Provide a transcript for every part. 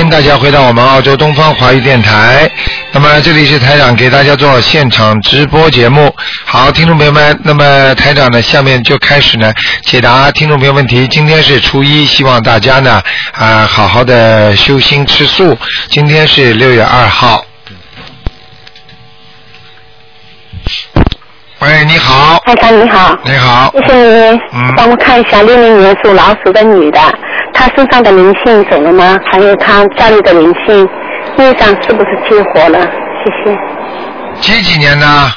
迎大家回到我们澳洲东方华语电台。那么这里是台长给大家做现场直播节目。好，听众朋友们，那么台长呢，下面就开始呢解答听众朋友问题。今天是初一，希望大家呢啊好好的修心吃素。今天是六月二号。喂，你好，台长你好，你好，谢谢你，嗯帮我看一下六零年属老鼠的女的，她身上的灵性走了吗？还有他家里的灵性，业障是不是激活了？谢谢。几几年呢？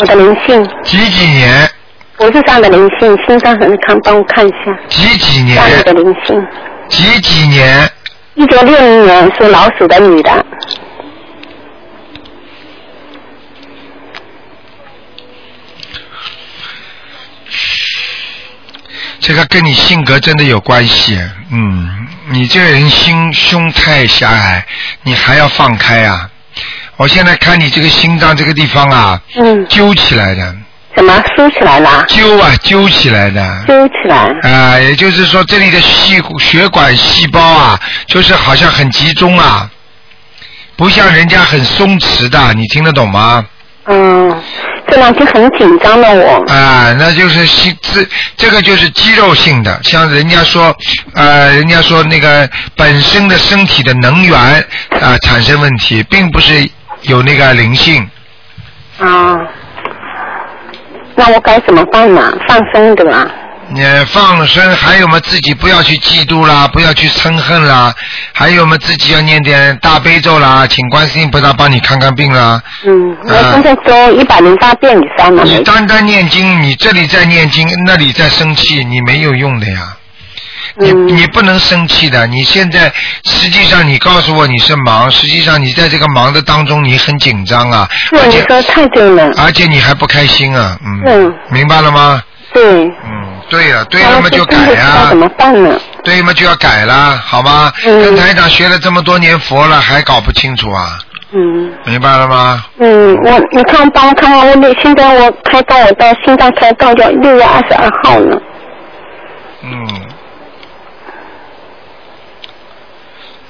我的灵性，几几年？脖子上的灵性，心脏很康，帮我看一下几几年家？里的灵性。几几年？一九六零年属老鼠的女的，这个跟你性格真的有关系，嗯，你这个人心胸太狭隘，你还要放开啊！我现在看你这个心脏这个地方啊，嗯，揪起来的，怎么梳起来了？揪啊揪起来的，揪起来，啊，也就是说这里的细血管细胞啊，就是好像很集中啊，不像人家很松弛的，你听得懂吗？嗯，这两天很紧张的我，啊，那就是心这这个就是肌肉性的，像人家说，呃，人家说那个本身的身体的能源啊、产生问题，并不是有那个灵性。啊，那我该怎么办呢？放生对吧？你放生，还有嘛自己不要去嫉妒啦，不要去嗔恨啦，还有嘛自己要念点大悲咒啦，请观世音菩萨帮你看看病啦。嗯，我啊现在做一百零八遍以上了，你单单念经，你这里在念经，那里在生气，你没有用的呀。你嗯你不能生气的，你现在实际上你告诉我你是忙，实际上你在这个忙的当中你很紧张啊，是而且你说太对了，而且你还不开心啊，嗯，嗯明白了吗？对。嗯，对了，对那了嘛就改呀、怎么办呢？对嘛就要改了，好吗？嗯跟台长学了这么多年佛了，还搞不清楚啊？嗯明白了吗？嗯，我你看帮我看看我那现在我开到，我到心脏开到要六月二十二号呢。嗯。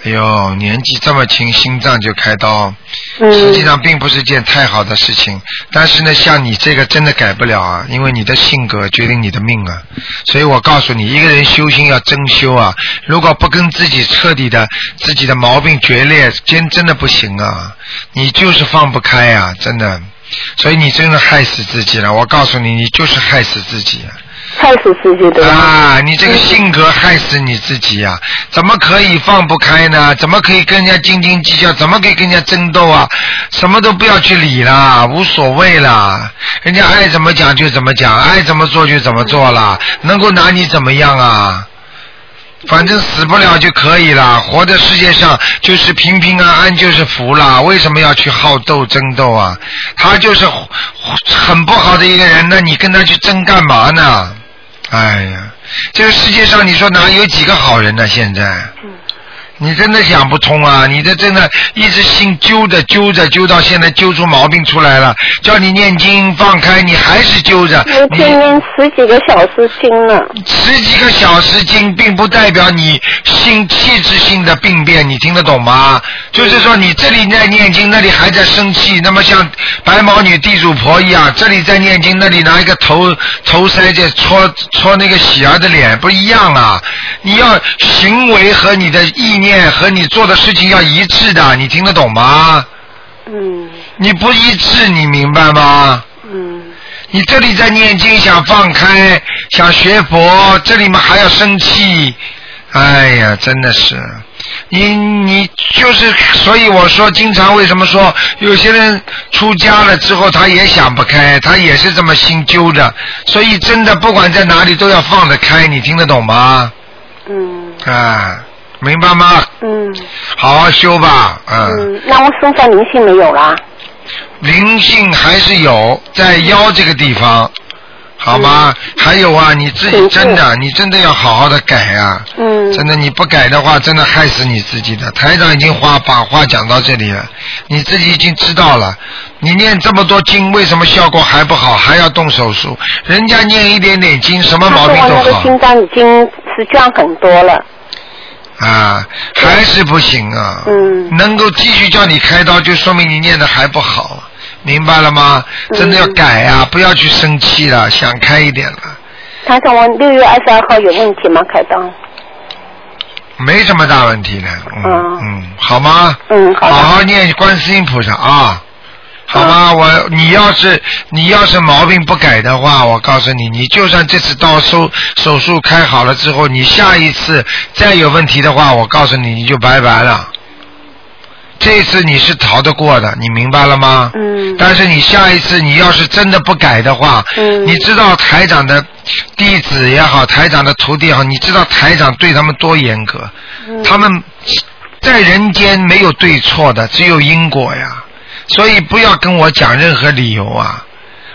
哎呦，年纪这么轻，心脏就开刀，实际嗯上并不是件太好的事情。但是呢，像你这个真的改不了啊，因为你的性格决定你的命啊。所以我告诉你，一个人修心要真修啊，如果不跟自己彻底的自己的毛病决裂，真真的不行啊。你就是放不开啊，真的。所以你真的害死自己了。我告诉你，你就是害死自己啊。害死自己的。啊，你这个性格害死你自己呀、怎么可以放不开呢？怎么可以跟人家斤斤计较？怎么可以跟人家争斗啊？什么都不要去理啦，无所谓啦，人家爱怎么讲就怎么讲，爱怎么做就怎么做啦，能够拿你怎么样啊？反正死不了就可以了，活在世界上就是平平安安就是福了。为什么要去好斗争斗啊？他就是很不好的一个人，那你跟他去争干嘛呢？哎呀，这个世界上你说哪有几个好人呢？现在，你真的想不通啊！你这真的一直心揪着揪着揪到现在揪出毛病出来了，叫你念经放开，你还是揪着。我天天十几个小时经了。十几个小时经，并不代表你心气质性的病变，你听得懂吗？就是说你这里在念经，那里还在生气，那么像白毛女地主婆一样，这里在念经，那里拿一个头头塞在戳戳那个喜儿的脸，不一样啊！你要行为和你的意念和你做的事情要一致的，你听得懂吗？嗯。你不一致，你明白吗？嗯。你这里在念经想放开，想学佛，这里面还要生气，哎呀，真的是，你你就是，所以我说，经常为什么说有些人出家了之后，他也想不开，他也是这么心揪着，所以真的不管在哪里都要放得开，你听得懂吗？嗯。啊，明白吗？嗯好好修吧，嗯，嗯，那我身上灵性没有啦？灵性还是有在腰这个地方，好吗？还有啊，你自己真的，你真的要好好的改啊！嗯真的，你不改的话，真的害死你自己的。台长已经话把话讲到这里了，你自己已经知道了。你念这么多经，为什么效果还不好，还要动手术？人家念一点点经，什么毛病都好他说我那个。心脏已经是降很多了。啊，还是不行啊。嗯能够继续叫你开刀，就说明你念的还不好，明白了吗？嗯真的要改呀、不要去生气了，想开一点了，他说，我六月二十二号有问题吗？开刀？没什么大问题的。嗯嗯嗯，好吗？嗯，好。好好念观世音菩萨啊。好吗？嗯我你要是你要是毛病不改的话，我告诉你，你就算这次刀手手术开好了之后，你下一次再有问题的话，我告诉你，你就拜拜了。这次你是逃得过的，你明白了吗？嗯但是你下一次你要是真的不改的话，嗯你知道台长的弟子也好，台长的徒弟也好，你知道台长对他们多严格？嗯他们在人间没有对错的，只有因果呀。所以不要跟我讲任何理由啊，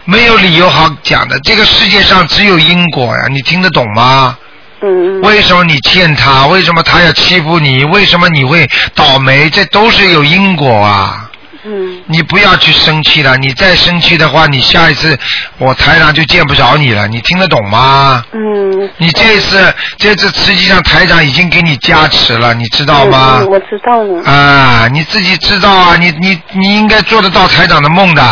没有理由好讲的。这个世界上只有因果呀，你听得懂吗？嗯为什么你欠他？为什么他要欺负你？为什么你会倒霉？这都是有因果啊！嗯你不要去生气了，你再生气的话，你下一次我台长就见不着你了。你听得懂吗？嗯。你这次这次实际上台长已经给你加持了，你知道吗？嗯嗯我知道了。啊，你自己知道啊，你你你应该做得到台长的梦的。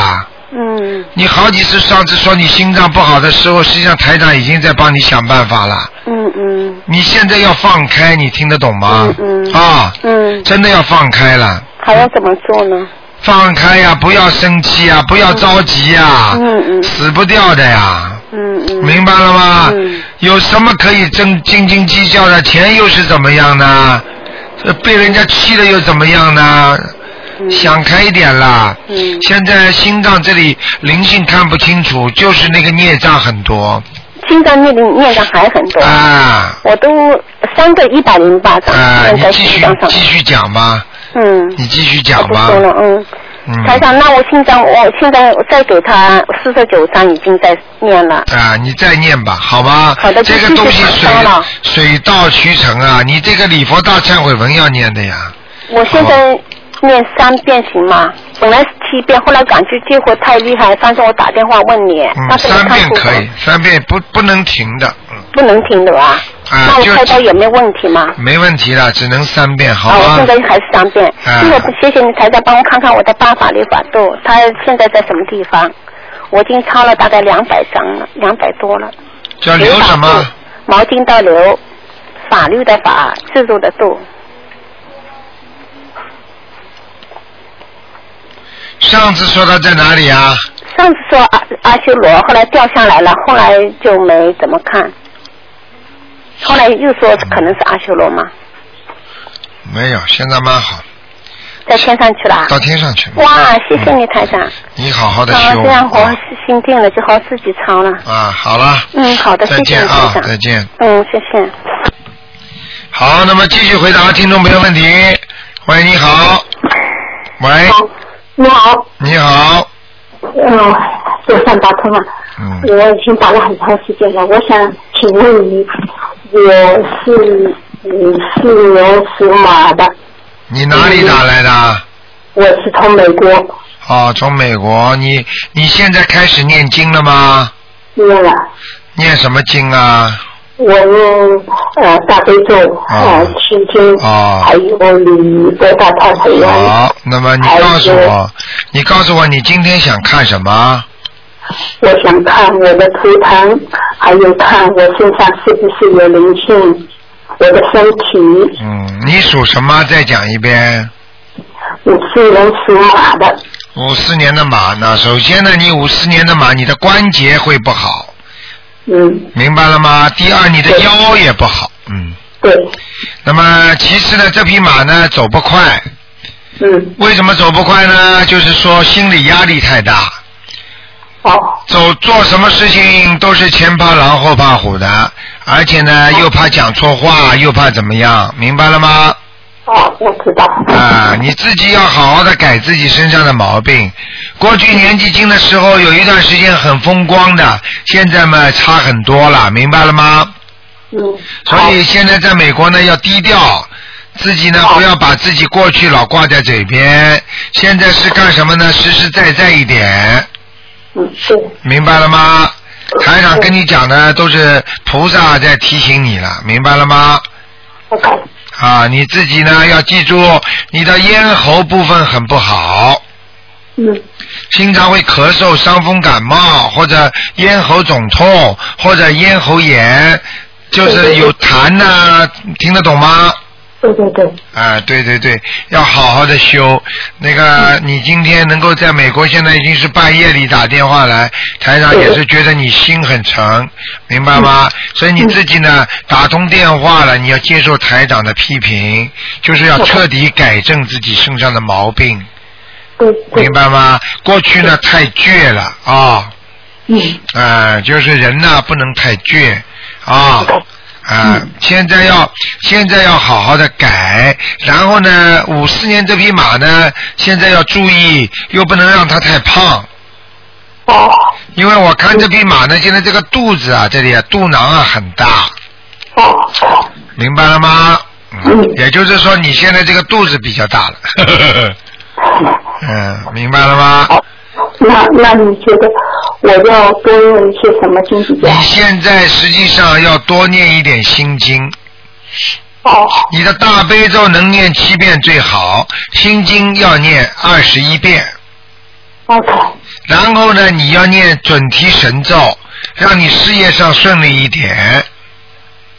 嗯你好几次上次说你心脏不好的时候，实际上台长已经在帮你想办法了。嗯嗯你现在要放开，你听得懂吗？嗯嗯啊，嗯，真的要放开了，还要怎么做呢？放开呀，不要生气呀，不要着急呀，嗯嗯死不掉的呀。嗯嗯。明白了吗？嗯有什么可以争斤斤计较的？钱又是怎么样呢？被人家气了又怎么样呢？嗯想开一点啦。嗯现在心脏这里灵性看不清楚，就是那个孽障很多心脏那里念的还很多，啊我都三个一百零八张啊！你继续。继续讲吧，嗯。你继续讲吧不说。了，嗯。嗯。台长，那我现在，我现在再给他四十九章，已经在念了。啊，你再念吧，好吗？好的这个东西水水到渠成啊！你这个礼佛大忏悔文要念的呀。我现在念三遍行吗？本来是七遍，后来感觉激活太厉害，反正我打电话问你，嗯，但是你三遍可以，三遍不不能停的，嗯，不能停的吧？啊那我开刀有没有问题吗？没问题的，只能三遍，好啊，我吗现？在还是三遍。啊这个谢谢你台长帮我看看我的八法律法度，他现在在什么地方？我已经抄了大概两百张了，两百多了。叫留什么？？毛巾到流，法律的法，制度的度。上次说他在哪里啊？上次说阿阿修罗，后来掉下来了，后来就没怎么看。后来又说可能是阿修罗吗，没有，现在蛮好，在天上去了。到天上去了。哇，谢谢你台长。你好好的啊，修。这样我心定了，就好自己抄了。啊，好了。嗯，好的，再见啊，再见。嗯，谢谢。好，那么继续回答听众朋友问题。喂，你好。喂，你好，你好。嗯，总算打通了。嗯，我已经打了很长时间了，我想请问你，我是五四年属马的，你哪里打来的？我是从美国哦，从美国。你你现在开始念经了吗？念了，念什么经啊？我念呃大悲咒，呃心经，哦还有礼佛大忏悔文，好，那么你告诉我，你告诉我你今天想看什么？我想看我的图腾，还有看我身上是不是有灵性，我的身体，嗯，你属什么？再讲一遍。五四年属马的，五四年的马呢？首先呢，你五四年的马，你的关节会不好，嗯，明白了吗？第二，你的腰也不好，嗯。对，那么其实呢，这匹马呢走不快，嗯，为什么走不快呢？就是说心理压力太大，哦，走做什么事情都是前怕狼后怕虎的，而且呢又怕讲错话，又怕怎么样，明白了吗？哦，我知道。啊，你自己要好好的改自己身上的毛病。过去年纪轻的时候有一段时间很风光的，现在嘛差很多了，明白了吗？嗯，所以现在在美国呢要低调，自己呢不要把自己过去老挂在嘴边。现在是干什么呢？实实在在一点，明白了吗？台长跟你讲的都是菩萨在提醒你了，明白了吗？OK，啊，你自己呢要记住，你的咽喉部分很不好，嗯经常会咳嗽、伤风感冒，或者咽喉肿痛，或者咽喉炎，就是有痰呐、听得懂吗？对对对，啊，对对对，要好好的修。那个，你今天能够在美国，现在已经是半夜里打电话来，台长也是觉得你心很诚，明白吗？所以你自己呢，打通电话了，你要接受台长的批评，就是要彻底改正自己身上的毛病，明，白吗？过去呢太倔了啊，嗯。啊，就是人呐不能太倔啊。啊，现在要现在要好好的改，然后呢，五四年这匹马呢，现在要注意，又不能让它太胖，哦。因为我看这匹马呢，现在这个肚子啊，这里啊，肚囊啊很大，哦，明白了吗？嗯。也就是说你现在这个肚子比较大了，嗯，明白了吗？好，那那你觉得我要多用一些什么经比较你？现在实际上要多念一点心经，哦你的大悲咒能念七遍最好，心经要念二十一遍。，OK，然后呢，你要念准提神咒，让你事业上顺利一点。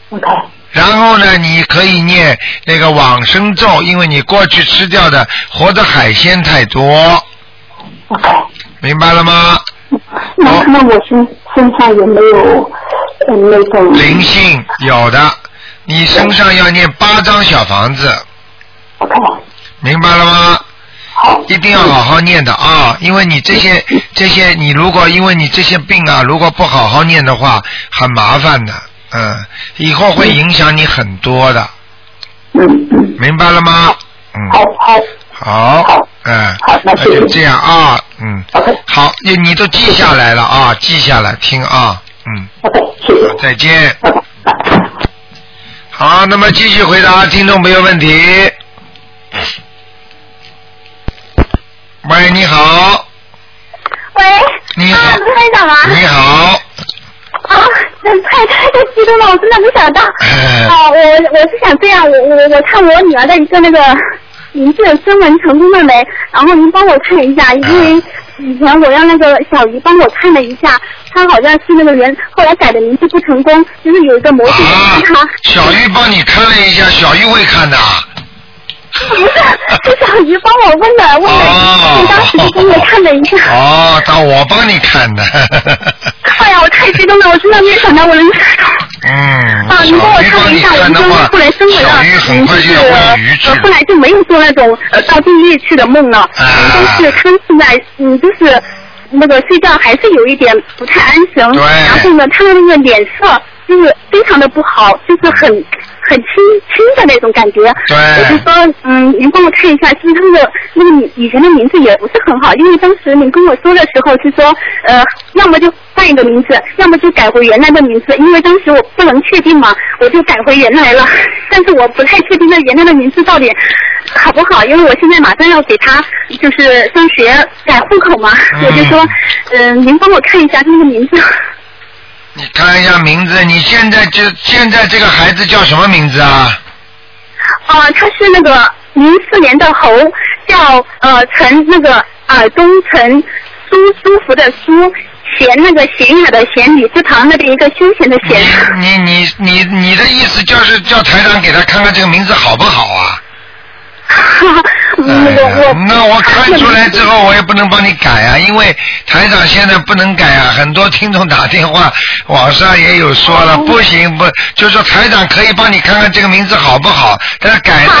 OK，然后呢，你可以念那个往生咒，因为你过去吃掉的活的海鲜太多，OK，明白了吗？那那我身身上有没有呃那种？灵性有的，你身上要念八张小房子，？OK，明白了吗？好，一定要好好念的啊，因为你这些这些，你如果因为你这些病啊，如果不好好念的话，很麻烦的，嗯，以后会影响你很多的，嗯嗯，明白了吗？嗯，好好好好，嗯，好那谢谢就这样啊，嗯，，OK 好，你你都记下来了啊，记下来听啊，嗯，OK，谢谢。再见。好，那么继续回答听众朋友问题。喂，你好，喂，你好啊，卢台长吗？你好，啊，太太太激动了，我真的没想到。哎啊，我我是想这样，我我我看我女儿的一个那个名字升文成功了没？然后您帮我看一下，因为以前我让那个小姨帮我看了一下，她好像是那个人后来改的名字不成功，就是有一个模型啊让她。，小玉帮你看了一下，小玉会看的啊。不是，是小姨帮我问的，问哦的，当时就给我看了一下。哦，当我帮你看的。哎呀，我太激动了，我真的没想到我能看 到。嗯，啊，你帮我看了一下，我就后来生活了，就是快就要问鱼去呃，后来就没有做那种呃到地狱去的梦了，但是他现在嗯就是那个睡觉还是有一点不太安神，对然后呢，他的那个脸色就是非常的不好，就是很很轻轻的那种感觉。对我就说，嗯，您帮我看一下，是不是他的那个以以前的名字也不是很好，因为当时您跟我说的时候是说，呃，要么就换一个名字，要么就改回原来的名字，因为当时我不能确定嘛，我就改回原来了。但是我不太确定那原来的名字到底好不好，因为我现在马上要给他就是上学改户口嘛，嗯我就说，嗯、您帮我看一下他那个名字。你看一下名字，你现在就现在这个孩子叫什么名字啊？啊，他是那个零四年的猴，叫呃陈那个耳东陈舒舒服的舒，贤那个贤雅的贤，女字旁那边一个休闲的闲。你你你你你的意思就是叫台长给他看看这个名字好不好啊？嗯，哎那我看出来之后，我也不能帮你改啊，因为台长现在不能改啊。很多听众打电话，网上也有说哦了，不行不，就是说台长可以帮你看看这个名字好不好，但是改呢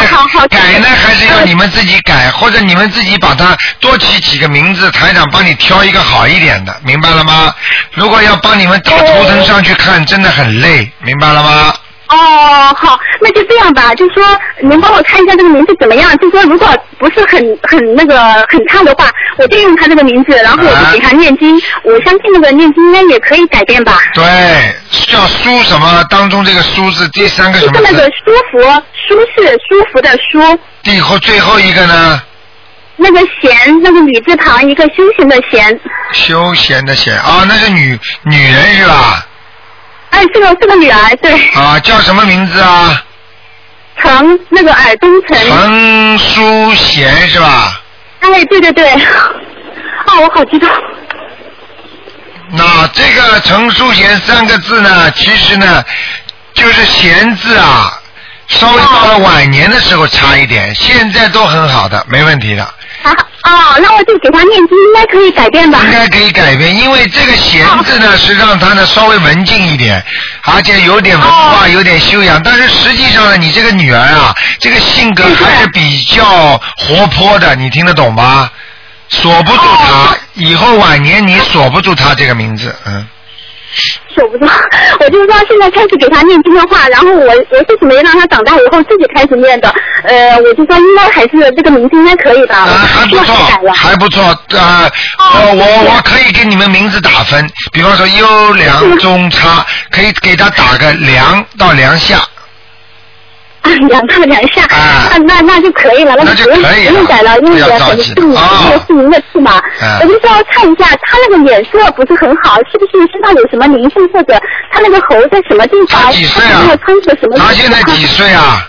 改呢还是要你们自己改，或者你们自己把它多起几个名字，台长帮你挑一个好一点的，明白了吗？如果要帮你们打图腾上去看，真的很累，明白了吗？哦，好，那就这样吧，就说您帮我看一下这个名字怎么样？就说如果不是很很那个很差的话，我就用他这个名字，然后我就给他念经。我相信那个念经应该也可以改变吧。对，叫舒什么？当中这个舒字第三个什么是那个？舒服，舒适舒服的舒，最后最后一个呢？那个闲，那个女字旁一个休闲的闲。休闲的闲啊，那是女女人是吧？哎，这个这个女儿对，啊，叫什么名字啊？陈那个矮东陈。陈淑贤是吧？哎，对对对。啊，我好激动。那这个陈淑贤三个字呢，其实呢，就是贤字啊，稍微到了晚年的时候差一点，现在都很好的，没问题的。啊哦，那我就给他念经，应该可以改变吧？应该可以改变，因为这个贤字呢是让他呢稍微文静一点，而且有点文化，有点修养。但是实际上呢，你这个女儿啊，这个性格还是比较活泼的，你听得懂吗？锁不住她，以后晚年你锁不住她这个名字，嗯。守不住，我就是说现在开始给他念经的话，然后我我是准备让他长大以后自己开始念的，呃，我就说应该还是这个名字应该可以吧，啊，还不错，还不错，呃，我我我可以给你们名字打分，比方说优良中差，可以给他打个良到良下。两到两下，那那那就可以了，那就不用不用改了，因为很是名，因为是您的字嘛。我就说看一下，他那个脸色不是很好，是不是身上有什么灵性或者他那个喉在什么地方？他几岁啊？他现在几岁啊？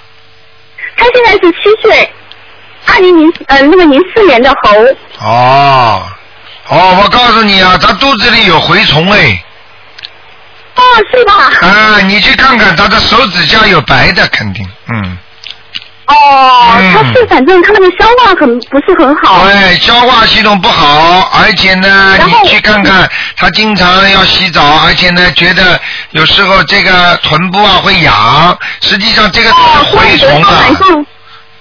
他现在是七岁，二零零呃那个零四年的猴。哦哦，我告诉你啊，他肚子里有蛔虫哎。哦，是吧？啊，你去看看他的手指甲有白的，肯定，嗯。哦，他是反正他那个消化很不是很好。对，消化系统不好，而且呢，你去看看他经常要洗澡，而且呢，觉得有时候这个臀部啊会痒，实际上这个是蛔虫啊。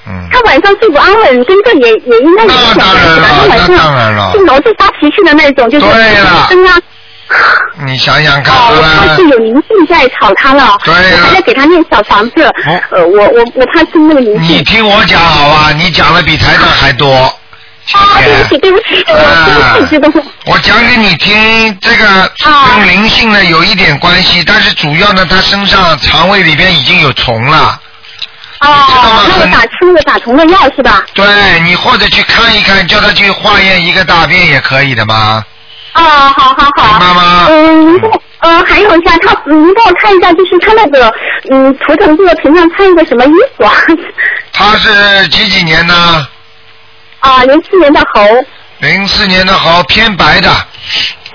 嗯。他晚上睡不安稳，跟这也也应该有关系的。那当然了。是老是发脾气的那种，就是声啊。你想想看，哦，他是有灵性在吵他了，对我还在给他念小房子。呃，我我我怕是那个灵性。你听我讲好吧，你讲的比台长还多。啊，对不起，对不起，对不起，对不起。我讲给你听，这个跟灵性呢有一点关系，但是主要呢，他身上肠胃里边已经有虫了。哦，那个打吃那个打虫的药是吧？对，你或者去看一看，叫他去化验一个大便也可以的吗？哦，好好好。妈妈。嗯，您帮呃，还有一下，他，您帮我看一下，就是他那个，嗯，图腾这个平常穿一个什么衣服啊？他是几几年呢？啊，零四年的猴。零四年的猴，偏白的，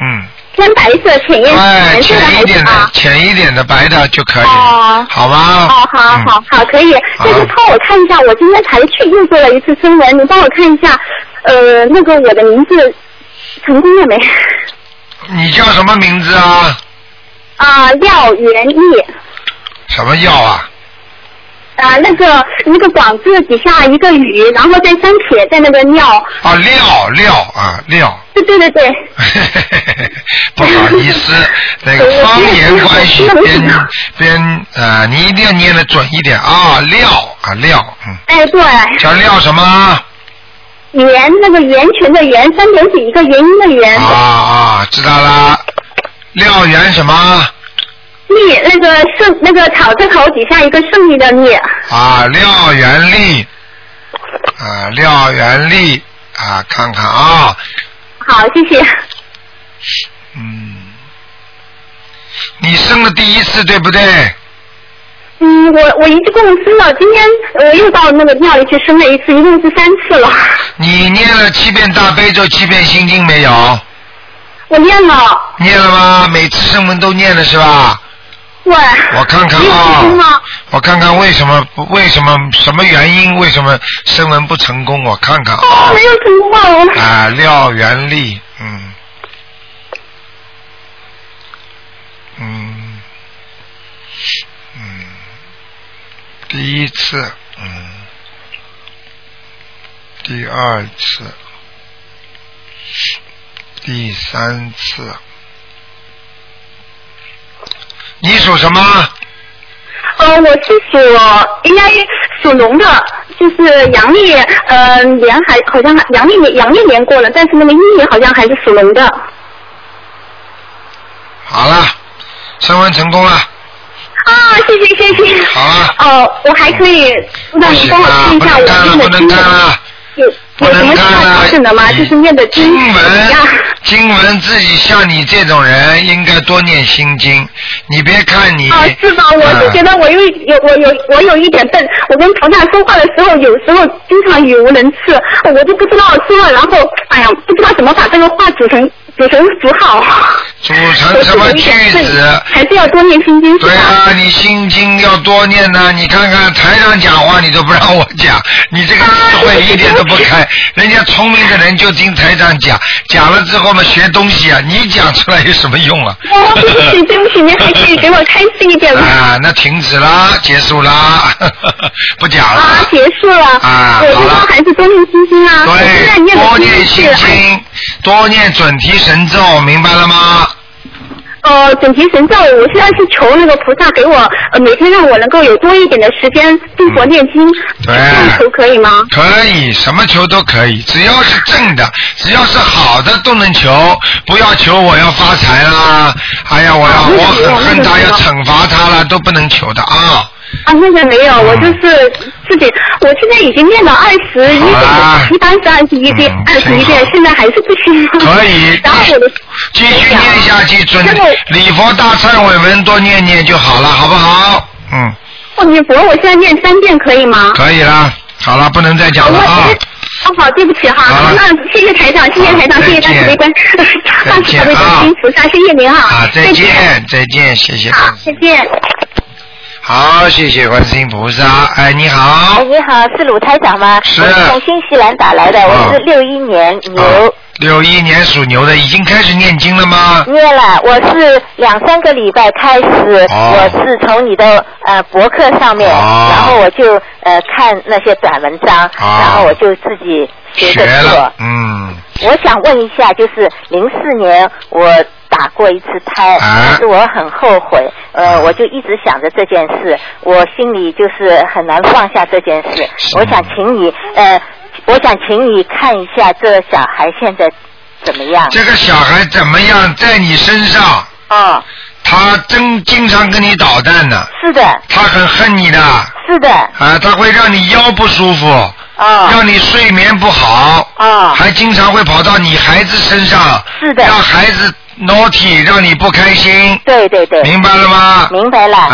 嗯。偏白色，浅一点，浅一点的，浅一点的白的就可以。哦。好吗？哦，好好好，可以。就是帮我看一下，我今天才去又做了一次声纹，你帮我看一下，呃，那个我的名字。成功了没？你叫什么名字啊？啊，廖元义。什么药啊？啊，那个那个广字底下一个雨，然后再三撇，在那个廖。啊，廖廖啊廖。对对对对。不好意思，那个方言关系，边边呃，你一定要念的准一点啊，廖啊廖，嗯。哎，对。叫廖什么？圆那个圆圈的圆，三点水一个原因的圆。啊啊，知道了。廖元什么？利那个胜那个草字头底下一个胜利的利。啊，廖元利。啊，廖元利啊，看看啊。好，谢谢。嗯。你生了第一次，对不对？嗯，我我一共生了，今天我又到那个庙里去生了一次，一共是三次了。你念了七遍大悲咒，七遍心经没有？我念了。念了吗？每次生文都念了是吧？对。我看看啊。我看看为什么？为什么？什么原因？为什么生文不成功？我看看啊。没有成功啊。啊，廖元丽，嗯。嗯。第一次，嗯，第二次，第三次，你属什么？呃，我是属应该属龙的，就是阳历，呃，年还好像阳历年阳历年过了，但是那个阴历好像还是属龙的。好了，升温成功了。啊，谢谢谢谢。好啊。哦，我还可以，那你帮我看一下我今天的经文。有不有什么其他能看了调整的吗？就是念的经经文呀？，经文自己像你这种人应该多念心经。你别看你，哦，是吧？我是觉啊得我有有我有我有一点笨，我跟菩萨说话的时候，有时候经常语无伦次，我就不知道说了，然后哎呀，不知道怎么把这个话组成组成组好。组成什么句子？还是要多念心经？对啊，你心经要多念呐、你看看台上讲话，你都不让我讲，你这个智慧一点都不开。人家聪明的人就听台上讲，讲了之后嘛学东西啊，你讲出来有什么用啊？哦，对不起，对不起，您还可以给我开心一点吗？啊，那停止啦，结束啦，不讲了。啊，结束了。啊好了还是多念心经啊。对，多念心经，多念准提神咒，明白了吗？呃，准提神咒，我现在是求那个菩萨给我，呃，每天让我能够有多一点的时间念佛念经，对这样求可以吗？可以，什么求都可以，只要是正的，只要是好的都能求，不要求我要发财啦，哎呀，我要我很恨他要惩罚他了，都不能求的啊。啊，那个没有，我就是自己，我现在已经念了二十一遍了，一般是二十一遍嗯，二十一遍现在还是不行。可以 然后我的继续念下去，准那个礼佛大忏悔文多念念就好了，好不好？嗯，哦，你佛，我现在念三遍可以吗？可以了，好了，不能再讲了啊。哦，好，对不起哈好，那谢谢台长，谢谢台长，谢谢大慈悲观，大慈悲观世音菩萨，谢谢您哈。啊，再见，再见，谢谢。好，再见。好，谢谢观世音菩萨。哎，你好哎，。你好，是鲁台长吗？是我是从新西兰打来的，哦我是六一年牛。啊六一年属牛的已经开始念经了吗？念了，我是两三个礼拜开始，哦我是从你的呃博客上面，哦然后我就呃看那些短文章，哦然后我就自己学学着做。，嗯，我想问一下，就是零四年我打过一次胎，啊。但是我很后悔，呃，我就一直想着这件事，我心里就是很难放下这件事。我想请你，呃，我想请你看一下这小孩现在怎么样？这个小孩怎么样，在你身上，哦，他真经常跟你捣蛋呢，是的，他很恨你的，啊，是的，啊他会让你腰不舒服，哦，让你睡眠不好，哦，还经常会跑到你孩子身上，是的。让孩子 naughty，让你不开心，对对对，明白了吗？明白了。啊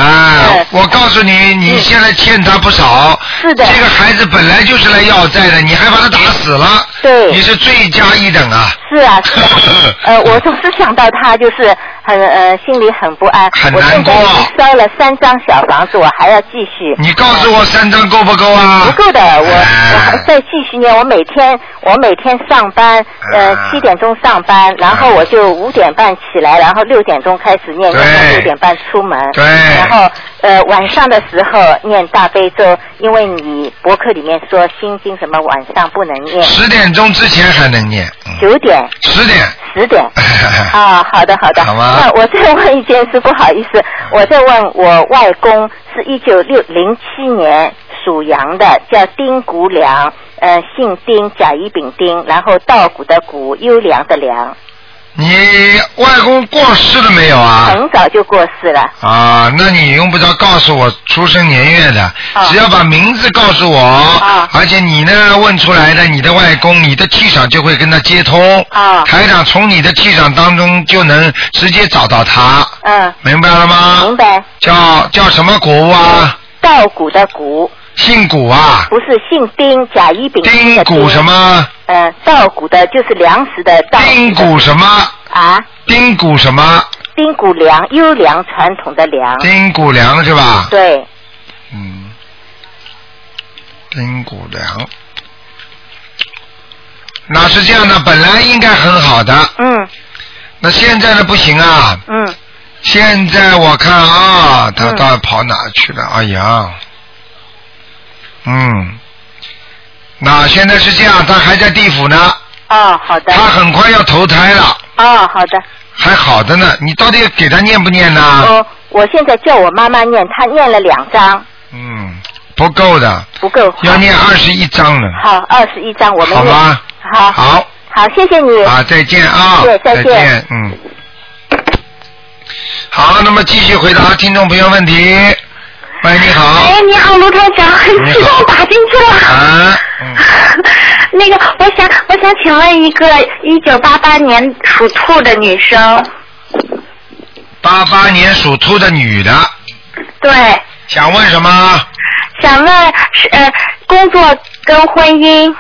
嗯，我告诉你，你现在欠他不少。是的。这个孩子本来就是来要债的，你还把他打死了。对。你是罪加一等啊。是啊，是啊，呃，我总是想到他，就是很呃心里很不安。很我现在难过已经烧了三张小房子，我还要继续。你告诉我三张够不够啊？不够的，我、呃我还在继续念。我每天我每天上班，呃啊七点钟上班，然后我就五点半起来，然后六点钟开始念，对念到六点半出门。对然后呃晚上的时候念大悲咒，因为你博客里面说心经什么晚上不能念，十点钟之前还能念。嗯九点。十点。十点。啊，好的好的。好吗那我再问一件事，不好意思，我再问我外公是一九六零七年属羊的，叫丁谷良，呃，姓丁，甲乙丙丁，然后稻谷的谷，优良的良，你外公过世了没有啊？很早就过世了。啊，那你用不着告诉我出生年月的，啊只要把名字告诉我，啊而且你呢问出来的，你的外公，你的气场就会跟他接通。啊台长从你的气场当中就能直接找到他，嗯，明白了吗？明白。叫叫什么谷啊？稻谷的谷，姓谷啊？不是姓丁，甲乙丙丁的丁谷什？么？呃，稻谷的就是粮食的稻。丁谷什么？啊，丁谷什么？丁谷粮，优良传统的良。丁谷粮是吧？对，嗯，丁谷粮。那是这样的，本来应该很好的，嗯那现在呢不行啊。嗯，现在我看啊，他嗯到底跑哪去了？哎呀，嗯，那现在是这样，他还在地府呢，哦，好的。他很快要投胎了，哦，好的。还好的呢。你到底给他念不念呢？哦，我现在叫我妈妈念，她念了两张，嗯，不够的，不够。要念二十一章呢，好，二十一张，我们。好吗？好。好。好，谢谢你。啊，再见啊！对再见嗯。好，那么继续回答听众朋友问题。喂，你好。哎，你好，卢台长，很激动打进去了。啊，嗯，那个，我想，我想请问一个一九八八年属兔的女生，八八年属兔的女的，对，想问什么？想问是呃工作跟婚姻，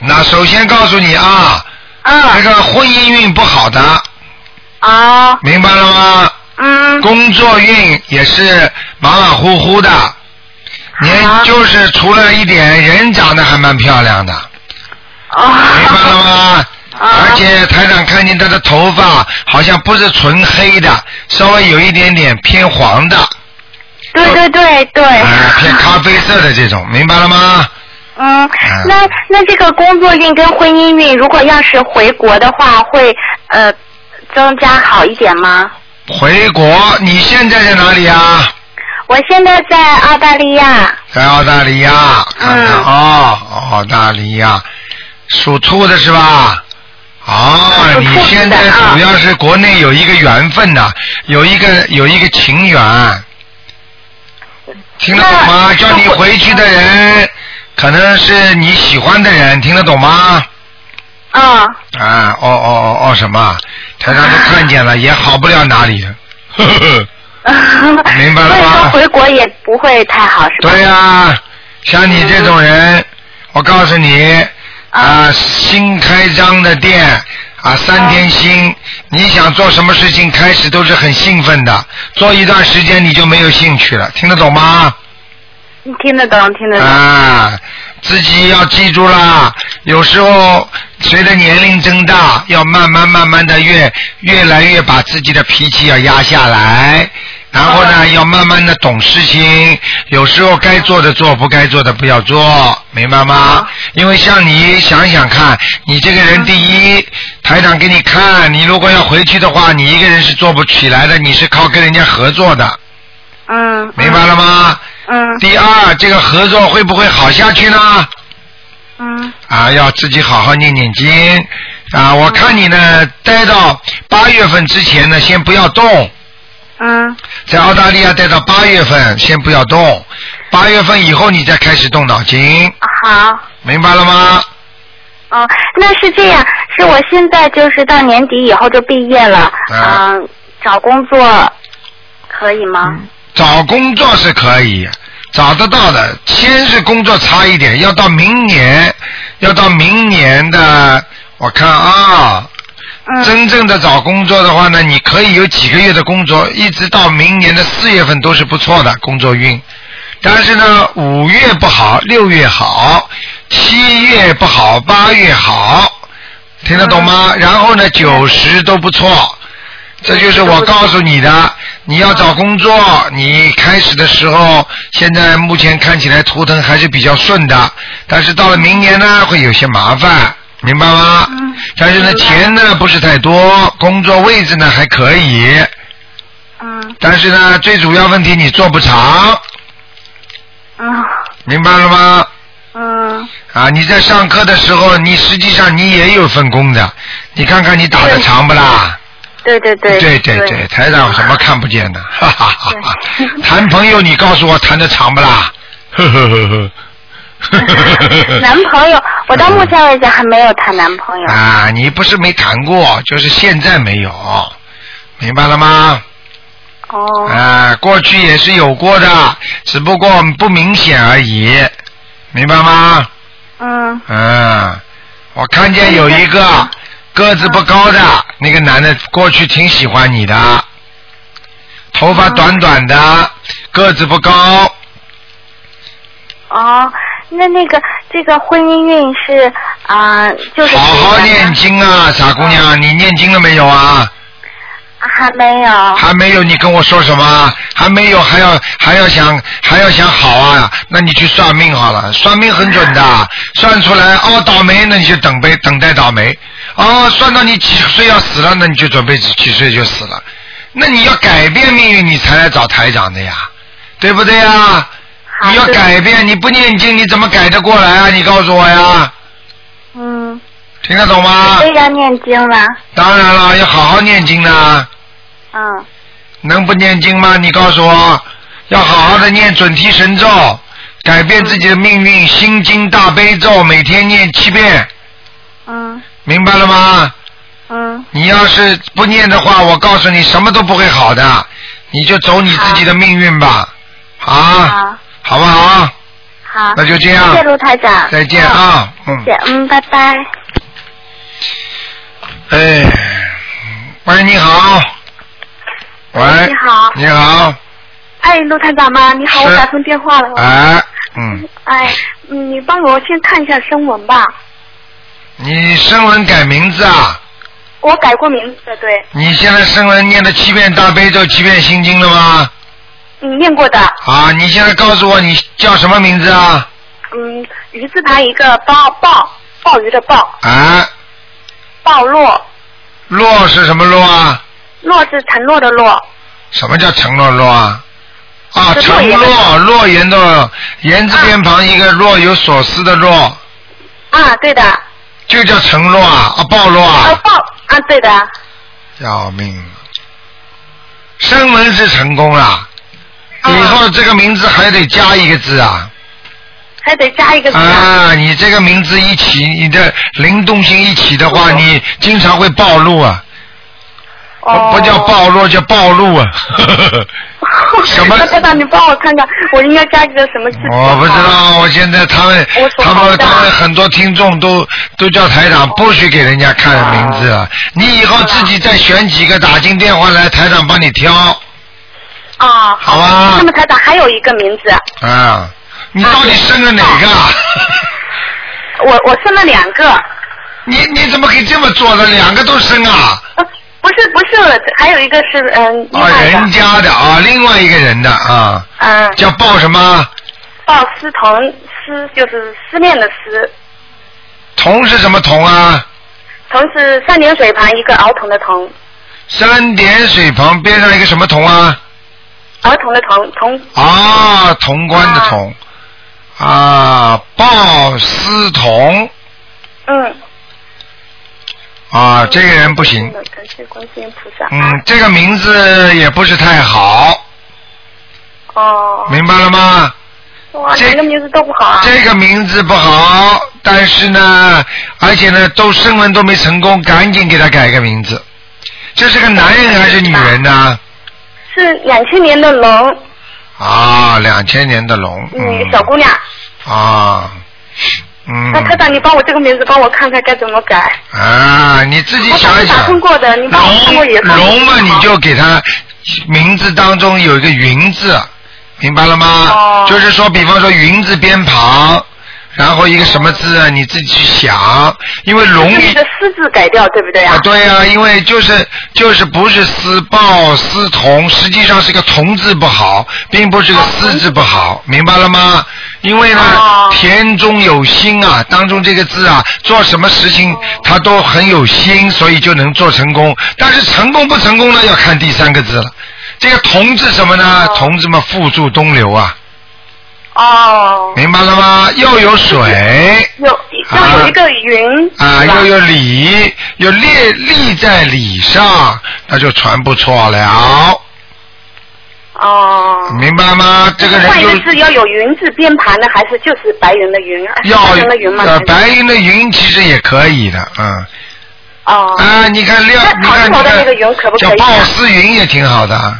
那首先告诉你啊，这嗯，个婚姻运不好的，哦，明白了吗？嗯，工作运也是马马虎虎的，年就是除了一点人长得还蛮漂亮的，哦，明白了吗？啊而且台长看见她的头发好像不是纯黑的，稍微有一点点偏黄的，对对对对，啊、偏咖啡色的这种，明白了吗？嗯，那那这个工作运跟婚姻运，如果要是回国的话，会呃增加好一点吗？回国，你现在在哪里啊？我现在在澳大利亚，在澳大利亚，看看嗯哦，澳大利亚，属兔的是吧？哦，你现在主要是国内有一个缘分呐，有一个有一个情缘，听得懂吗？叫你回去的人，可能是你喜欢的人，听得懂吗？嗯，啊，哦哦哦哦，什么？台上都看见了，也好不了哪里。呵呵呵 明白了吗所以说回国也不会太好，是吧？对呀、像你这种人，我告诉你，啊，新开张的店啊，三天新，你想做什么事情，开始都是很兴奋的，做一段时间你就没有兴趣了，听得懂吗？你听得懂，听得懂。啊，自己要记住啦，有时候随着年龄增大，要慢慢慢慢的越越来越把自己的脾气要压下来，然后呢，要慢慢的懂事情，有时候该做的做，不该做的不要做，明白吗？因为像你想想看，你这个人第一，台长给你看，你如果要回去的话，你一个人是做不起来的，你是靠跟人家合作的，嗯。明白了吗？嗯第二，这个合作会不会好下去呢？嗯啊，要自己好好念念经啊！我看你呢，待到八月份之前呢，先不要动，嗯在澳大利亚待到八月份，先不要动，八月份以后你再开始动脑筋，好。明白了吗？哦，那是这样，是我现在就是到年底以后就毕业了，啊嗯，找工作可以吗？找工作是可以找得到的，先是工作差一点，要到明年，要到明年的，我看啊，嗯真正的找工作的话呢，你可以有几个月的工作，一直到明年的四月份都是不错的工作运。但是呢，五月不好，六月好，七月不好，八月好，听得懂吗？然后呢，九十都不错。这就是我告诉你的，你要找工作，你开始的时候，现在目前看起来图腾还是比较顺的，但是到了明年呢，会有些麻烦，明白吗？嗯但是呢，钱呢不是太多，工作位置呢还可以，嗯但是呢，最主要问题你做不长，嗯明白了吗？嗯，啊，你在上课的时候，你实际上你也有份工的，你看看你打的长不啦？对对对对对对，台长什么看不见的，哈哈哈哈！谈朋友，你告诉我谈的长不啦？呵呵呵呵。男朋友，我到目前为止还没有谈男朋友。啊，你不是没谈过，就是现在没有，明白了吗？哦，啊，过去也是有过的，只不过不明显而已，明白吗？嗯。嗯，我看见有一个个子不高的那个男的，过去挺喜欢你的，头发短短的，个子不高，哦，那那个这个婚姻运是啊、就是好好念经啊，傻姑娘，你念经了没有啊？还没有。还没有，你跟我说什么？还没有，还要还要想还要想好啊？那你去算命好了，算命很准的，算出来哦倒霉，那你就等呗等待倒霉。哦，算到你几岁要死了，那你就准备几几岁就死了。那你要改变命运，你才来找台长的呀，对不对呀？好你要改变，你不念经，你怎么改得过来啊？你告诉我呀，嗯，听得懂吗？要念经了。当然了，要好好念经的。嗯。能不念经吗？你告诉我，要好好的念准提神咒，改变自己的命运，心经大悲咒每天念七遍，嗯。明白了吗？嗯。你要是不念的话，我告诉你，什么都不会好的，你就走你自己的命运吧，啊，好好不好？好，那就这样谢谢卢台长，再见啊，嗯谢，嗯，拜拜。哎，喂，你好，喂，你好你好，哎，卢台长吗？你好，我打通电话了。哎，嗯，哎，嗯你帮我先看一下声纹吧。你声纹改名字啊？我改过名字的，对，你现在声纹念的七遍大悲咒，七遍心经了吗？你念过的。啊，你现在告诉我你叫什么名字啊？嗯，鱼字旁一个鲍鲍，鲍鱼的鲍，啊，鲍落，洛是什么洛啊？落是承诺的落。什么叫承诺洛啊？啊，是承洛诺，洛言的言字边旁一个若有所思的若，啊，对的。就叫承诺啊，啊，暴露啊，啊，鲍啊，对的。要命了！声纹是成功了，啊以后这个名字还得加一个字啊。还得加一个字啊。啊，你这个名字一起，你的灵动性一起的话，你经常会暴露啊。哦。不叫暴露，叫暴露啊。什么那台长，你帮我看看，我应该加一个什么字？我不知道，我现在他们他们他们很多听众都都叫台长不许给人家看名字啊！你以后自己再选几个打进电话来，台长帮你挑啊，好吧那么台长还有一个名字，啊！你到底生了哪个啊？我我生了两个，你你怎么可以这么做呢？两个都生啊？呃，不是不是，还有一个是嗯人，家的啊，另外一个人的啊，嗯，叫鲍什么？鲍思彤，思就是思念的思，彤是什么彤啊？彤是三点水旁一个儿童的童，三点水旁边上一个什么童啊？儿童的童童啊，潼关的潼。啊，鲍思彤嗯。啊，这个人不行，感谢观世音菩萨。嗯，这个名字也不是太好，哦。明白了吗？哇，这个名字都不好啊。这个名字不好，但是呢，而且呢，都声纹都没成功，赶紧给他改个名字。这是个男人还是女人呢？是两千年的龙，啊，两千年的龙。嗯小姑娘。啊，嗯。那科长，你帮我这个名字帮我看看该怎么改。啊，你自己想一想打通。过的，你帮我看过也龙龙嘛，你就给他名字当中有一个云字，明白了吗？哦就是说，比方说云字边旁，然后一个什么字啊，你自己去想，因为龙是那个思字改掉，对不对啊？啊，对呀、因为就是就是不是思报思同，实际上是个同字不好，并不是个思字不好，明白了吗？因为呢，哦田中有心啊，当中这个字啊，做什么事情他都很有心，所以就能做成功。但是成功不成功呢，要看第三个字了。这个同字什么呢？哦同字嘛，付诸东流啊，哦。明白了吗？又有水。有又有一个云。啊，又有理，有立立在理上，那就传不错了，哦。明白吗？这个人就换一个字要有云字边旁的，还是就是白云的云？啊要白云的云吗？呃白云的云其实也可以的，嗯哦。啊，你看亮，你看你那草字头的那个看云可不可以啊叫鲍思云也挺好的，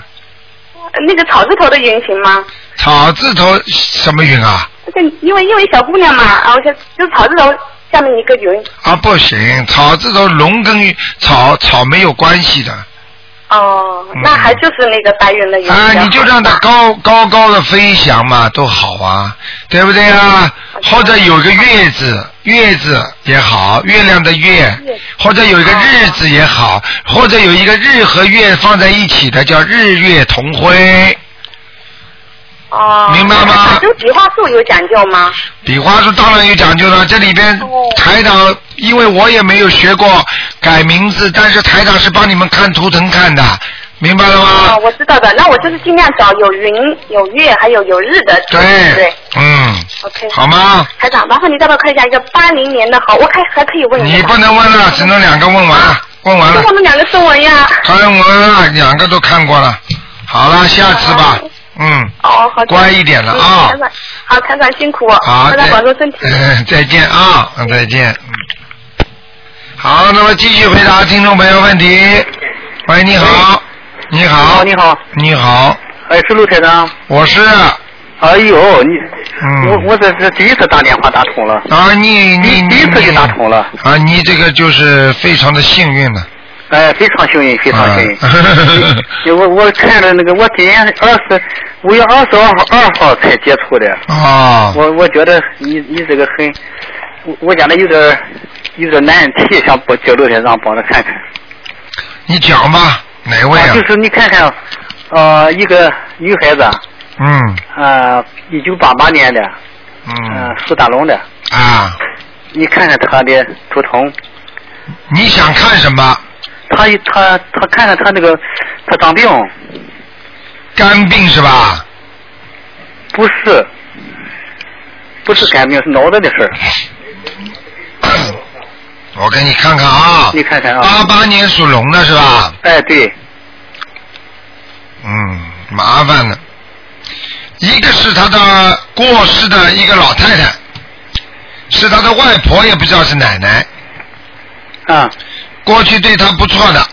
那个草字头的云行吗？草字头什么云啊？这个因为因为小姑娘嘛，而且就是草字头下面一个云。啊，不行，草字头龙跟草草没有关系的。哦，嗯那还就是那个白云的云。啊，你就让它高高高的飞翔嘛，都好啊，对不对啊？或者有个月字，月字也好，月亮的月，或者有一个日字也好，或者有一个日和月放在一起的叫日月同辉。哦。明白吗就笔画数有讲究吗？笔画数当然有讲究了，这里边哦台长，因为我也没有学过改名字，但是台长是帮你们看图腾看的，明白了吗哦，？我知道的。那我就是尽量找有云、有月，还有有日的字。对，对。嗯，OK。好吗？台长，麻烦你再帮我看一下一个八零年的好，我看还可以问一你。不能问了，只能两个问完了，问完了就，他们两个声纹呀。看完了，两个都看过了。好了，下次吧。嗯，哦，好的。乖一点了嗯啊好，团长辛苦，好，台长再保重身体。嗯 再见啊，嗯再见。嗯好，那么继续回答听众朋友问题。喂，你好，你好，你好，你好，哎，是陆台长。我是哎呦，你，嗯我我这是第一次打电话打通了。啊，你你你第一次就打通了。啊，你这个就是非常的幸运了。哎，非常幸运，非常幸运。啊 我我看了那个，我今年二十五月二十二号二号才接触的。啊，我我觉得你你这个很，我我家里有点有点难题，想帮叫陆台长帮着看看。你讲吧，哪位啊？就是你看看，呃，一个女孩子，嗯呃，一九八八年的，嗯呃，属大龙的，啊，你看看她的图腾，你想看什么？她她她看看他那个，他长病，肝病是吧？不是，不是肝病，是脑袋的事儿。我给你看看啊。你看看啊。八八年属龙的是吧？哎，对，嗯，麻烦了。一个是他的过世的一个老太太，是他的外婆，也不知道是奶奶。啊。过去对他不错的。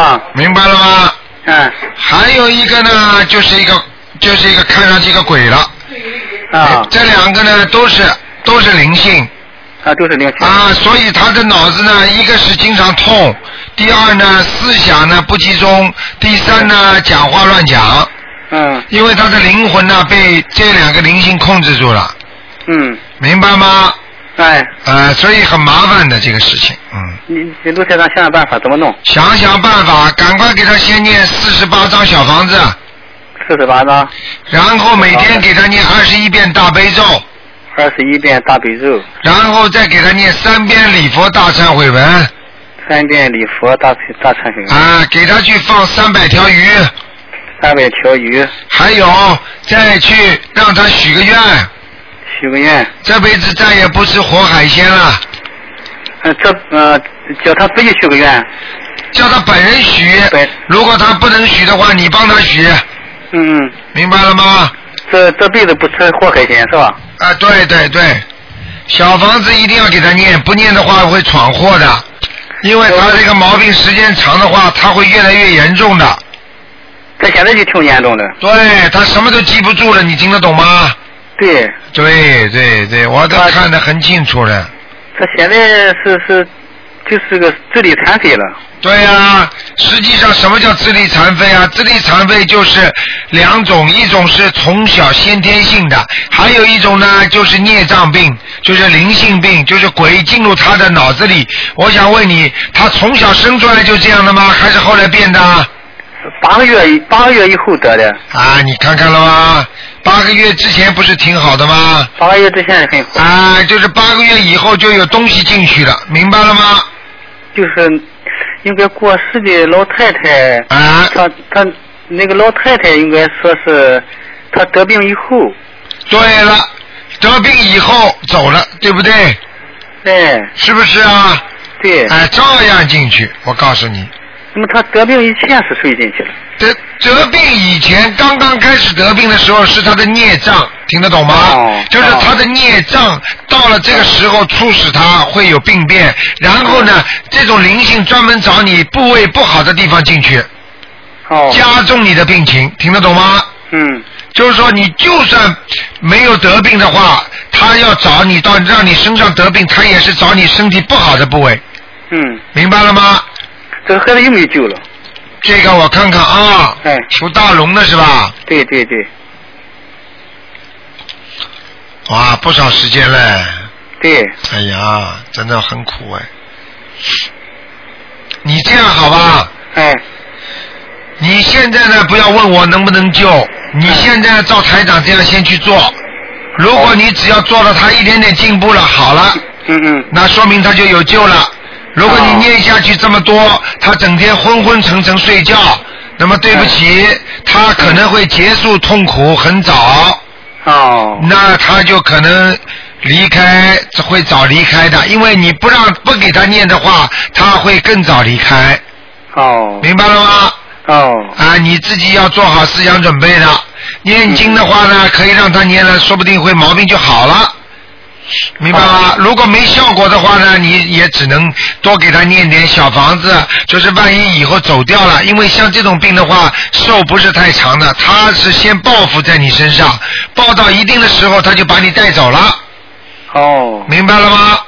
啊。明白了吗？嗯。还有一个呢，就是一个就是一个看上去一个鬼了。啊。这两个呢都是都是灵性。啊，都是灵性。啊，所以他的脑子呢，一个是经常痛，第二呢思想呢不集中，第三呢讲话乱讲。嗯。因为他的灵魂呢被这两个灵性控制住了。嗯。明白吗？哎。呃，所以很麻烦的这个事情，嗯。你你陆先生想想办法怎么弄？想想办法，赶快给他先念四十八张小房子，四十八张。然后每天给他念二十一遍大悲咒。二十一遍大悲咒。然后再给他念三遍礼佛大忏悔文。三遍礼佛大大忏悔文。啊，给他去放三百条鱼。三百条鱼。还有，再去让他许个愿。许个愿。这辈子再也不吃活海鲜了。呃，这呃，叫他自己许个愿。叫他本人许。如果他不能许的话，你帮他许。嗯嗯。明白了吗？这这辈子不吃活海鲜是吧？啊，对对对，小房子一定要给他念，不念的话会闯祸的，因为他这个毛病时间长的话，他会越来越严重的。他现在就挺严重的。对他什么都记不住了，你听得懂吗？对。对对对，我都看得很清楚了。他现在是是就是个智力残废了。对呀、实际上什么叫智力残废啊？智力残废就是两种，一种是从小先天性的，还有一种呢就是孽障病，就是灵性病，就是鬼进入他的脑子里。我想问你，他从小生出来就这样的吗？还是后来变的？八个月八个月以后得的。啊，你看看了吗？八个月之前不是挺好的吗？八个月之前很好。啊，就是八个月以后就有东西进去了，明白了吗？就是应该过世的老太太，啊，她她那个老太太应该说是她得病以后，对了，得病以后走了，对不对？对，是不是啊？对。哎，照样进去，我告诉你。那么她得病以前是谁进去了？得得病以前，刚刚开始得病的时候是他的孽障，听得懂吗？哦就是他的孽障到了这个时候，促使他会有病变，然后呢，这种灵性专门找你部位不好的地方进去，哦，加重你的病情，听得懂吗？嗯，就是说，你就算没有得病的话，他要找你到让你身上得病，他也是找你身体不好的部位，嗯，明白了吗？这个孩子有没有救了？这个我看看啊，哎，属大龙的是吧？对对对哇，不少时间嘞。对。哎呀，真的很苦哎。你这样好吧？哎。你现在呢，不要问我能不能救，你现在照台长这样先去做。如果你只要做了他一点点进步了，好了，嗯嗯，那说明他就有救了。如果你念下去这么多，他整天昏昏沉沉睡觉，那么对不起，他可能会结束痛苦很早。哦。那他就可能离开，会早离开的，因为你不让不给他念的话，他会更早离开。哦。明白了吗？哦。啊，你自己要做好思想准备的，念经的话呢，可以让他念了，说不定会毛病就好了。明白吗？如果没效果的话呢，你也只能多给他念点小房子，就是万一以后走掉了，因为像这种病的话，寿不是太长的，他是先报复在你身上，报到一定的时候，他就把你带走了。哦。明白了吗？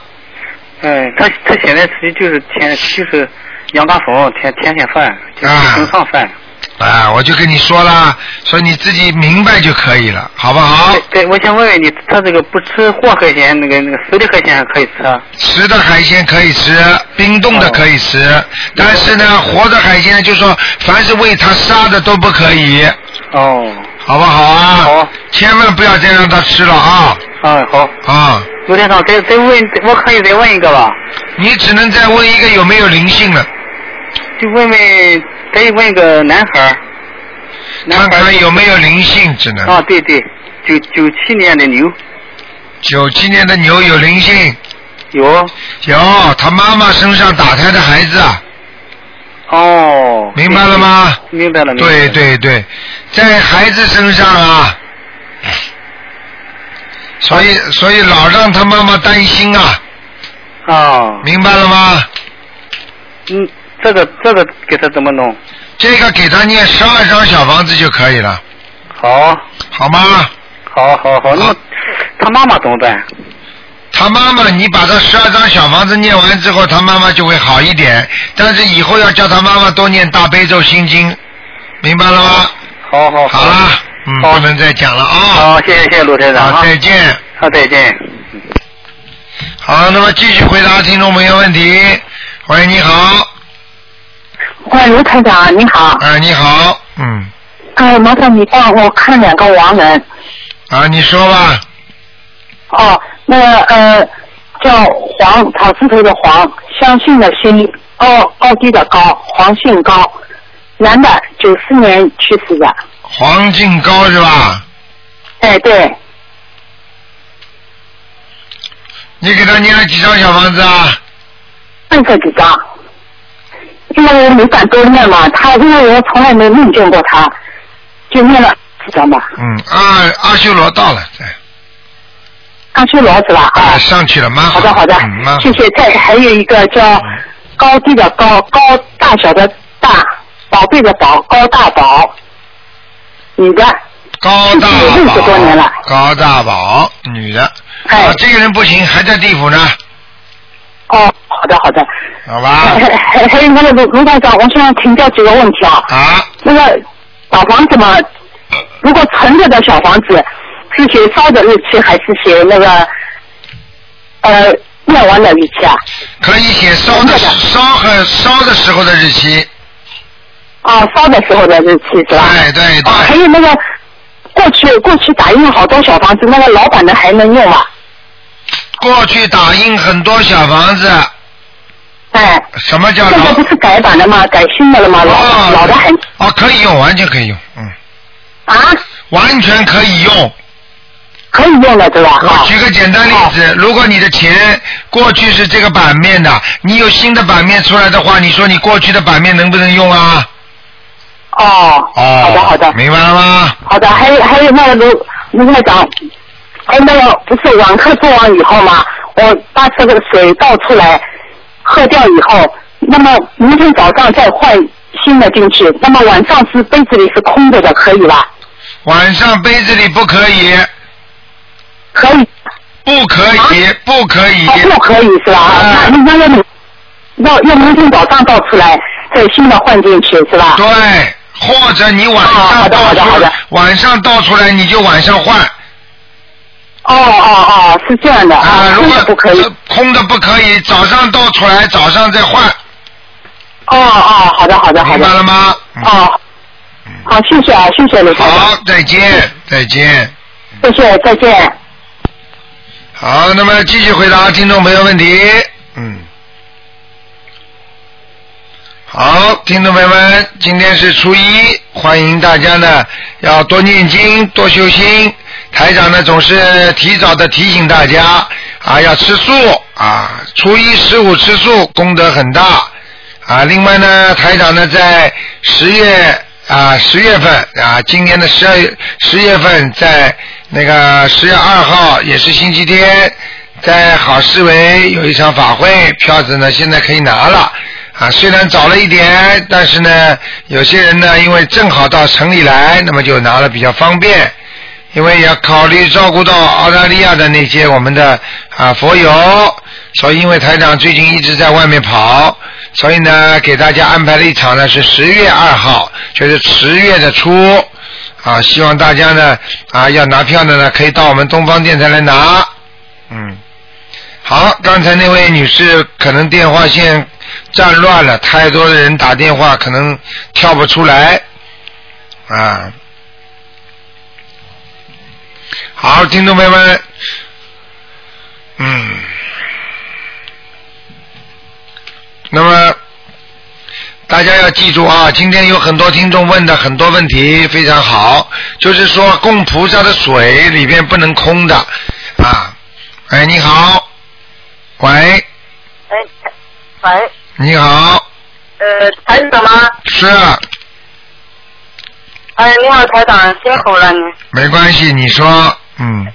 嗯，他他现在自己就是天就是羊嘎风，天天天犯，就是啊经常犯。啊，我就跟你说了，所以你自己明白就可以了，好不好？对，我想问问你，他这个不吃活海鲜，那个那个死的海鲜还可以吃啊？吃的海鲜可以吃，冰冻的可以吃，但是呢，活的海鲜就说凡是喂他杀的都不可以。哦。好不好啊？好。千万不要再让他吃了啊！嗯，好。啊。卢天长，再再问，我可以再问一个吧？你只能再问一个有没有灵性了，就问问，再问一个男孩儿。看看有没有灵性，只能。啊，对对，九九七年的牛。九七年的牛有灵性。有。有，他妈妈身上打胎的孩子啊。哦。明白了吗？明白了。明白了对对对，在孩子身上啊，所以所以老让他妈妈担心啊。啊。明白了吗？嗯，这个这个给他怎么弄？这个给他念十二张小房子就可以了，好。好吗？好好好，那么他妈妈怎么办？他妈妈，你把这十二张小房子念完之后，他妈妈就会好一点。但是以后要叫他妈妈多念大悲咒心经，明白了吗？好好好了，嗯，不能再讲了啊。好，谢谢谢谢卢台长好，啊再见。好，再见。好，那么继续回答听众朋友问题。喂，你好。喂，卢台长，你好。哎，你好，嗯，哎，麻烦你帮我看两个亡人。啊，你说吧。哦，那个呃，叫黄草字头的黄，相信的信，高高低的高，黄姓高，男的，九四年去世的。黄敬高是吧？哎，对，你给他念了几张小房子啊？二十几张。因为我没敢多念嘛，他因为我从来没梦见过他，就念了几张吧。嗯，阿阿修罗到了，对。阿修罗是吧？啊，上去了，蛮好。好的好的。谢谢。再还有一个叫高低的高，高大小的大，宝贝的宝，高大宝，女的。高大宝六十多年了。高大宝，女的。哎。啊，这个人不行，还在地府呢，哦，好的好的。好吧？还有那个卢卢台长，我想请教几个问题啊。啊。那个小房子嘛，如果存着的小房子是写烧的日期，还是写那个呃念完的日期啊？可以写烧的烧和烧的时候的日期。啊，烧的时候的日期是吧？对对对。哦，还有那个过去过去打印了好多小房子，那个老板的还能用吗？过去打印很多小房子。哎。什么叫老？现在不是改版了吗？改新的了吗？老老的还哦，可以用，完全可以用，嗯。啊？完全可以用。可以用的对吧？我举个简单例子，如果你的钱过去是这个版面的，你有新的版面出来的话，你说你过去的版面能不能用啊？哦。哦。好的好的。明白了吗？好的，还有还有那个卢卢台长，哎，那个不是网课做完以后嘛，我把这个水倒出来，喝掉以后，那么明天早上再换新的进去，那么晚上是杯子里是空着的，可以吧？晚上杯子里不可以。可以。不可以，不可以。哦，不可以是吧？那那要要要明天早上倒出来，再新的换进去是吧？对，或者你晚上倒出来，晚上倒出来你就晚上换。哦哦哦，是这样的啊，如果不可以，空的不可以，早上倒出来，早上再换。哦哦，好的好的好的。明白了吗？哦，好，谢谢啊，谢谢卢台长。好，再见，再见。谢谢，再见。好，那么继续回答听众朋友问题。嗯，好，听众朋友们，今天是初一，欢迎大家呢要多念经，多修心。台长呢总是提早的提醒大家啊，要吃素啊，初一十五吃素功德很大啊。另外呢，台长呢在十月啊十月份啊，今年的十二月十月份在那个十月二号也是星期天，在好市委有一场法会，票子呢现在可以拿了。啊，虽然早了一点，但是呢，有些人呢，因为正好到城里来，那么就拿了比较方便。因为要考虑照顾到澳大利亚的那些我们的啊佛友，所以因为台长最近一直在外面跑，所以呢给大家安排了一场呢是十月二号，就是十月的初啊，希望大家呢啊要拿票的呢可以到我们东方电台来拿。嗯，好，刚才那位女士可能电话线站乱了，太多的人打电话可能跳不出来啊。好，听众朋友们，嗯，那么大家要记住啊，今天有很多听众问的很多问题非常好，就是说供菩萨的水里边不能空的。啊。哎，你好，喂，哎，喂，你好，呃，台长吗？是，哎，你好，台长，辛苦了你。没关系，你说，嗯，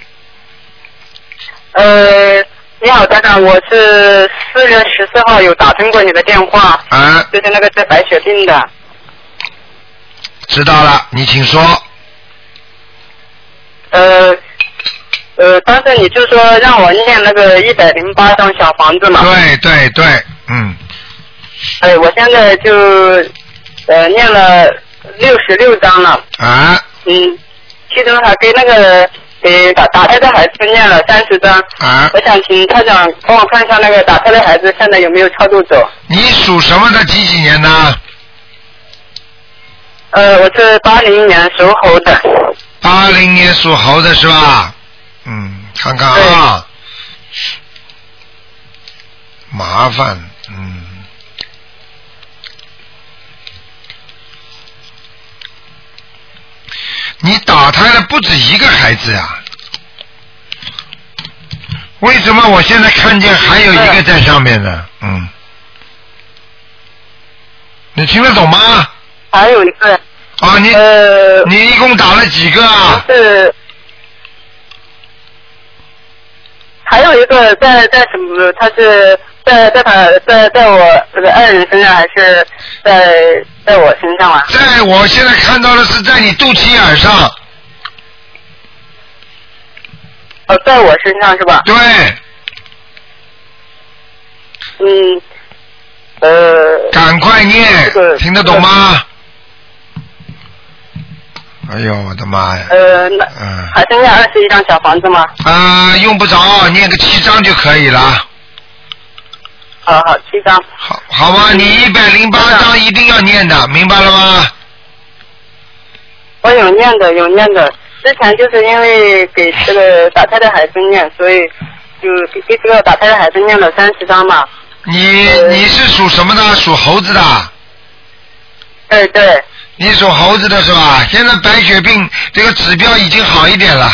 呃，你好，台长，我是四月十四号有打通过你的电话，啊，就是那个治白血病的。知道了，你请说。呃，呃，当时你就说让我念那个一百零八张小房子嘛。对对对，嗯，哎，我现在就呃念了六十六张了。啊。嗯，其中还跟那个给打打胎的孩子念了三十张。啊。我想请他长帮我看一下那个打胎的孩子现在有没有超度走。你属什么的？几几年的？呃，我是八零年属猴的。八零年属猴的是吧？嗯，看看啊，麻烦，嗯，你打胎了不止一个孩子呀？为什么我现在看见还有一个在上面呢？嗯，你听得懂吗？还有一个。啊，你呃你一共打了几个啊？是。还有一个在在什么？他是在在他在在我这个爱人身上，还是在在我身上啊？在我现在看到的是在你肚脐眼上。哦，在我身上是吧？对。嗯。呃。赶快念，听得懂吗？哎呦，我的妈呀！呃，那嗯还剩下二十一张小房子吗？啊，用不着，念个七张就可以了，好好，七张。好，好吧，你一百零八张一定要念的，明白了吗？我有念的，有念的。之前就是因为给这个打胎的孩子念，所以就给给这个打胎的孩子念了三十张嘛。你你是属什么的？属猴子的。对对。你属猴子的是吧？现在白血病这个指标已经好一点了。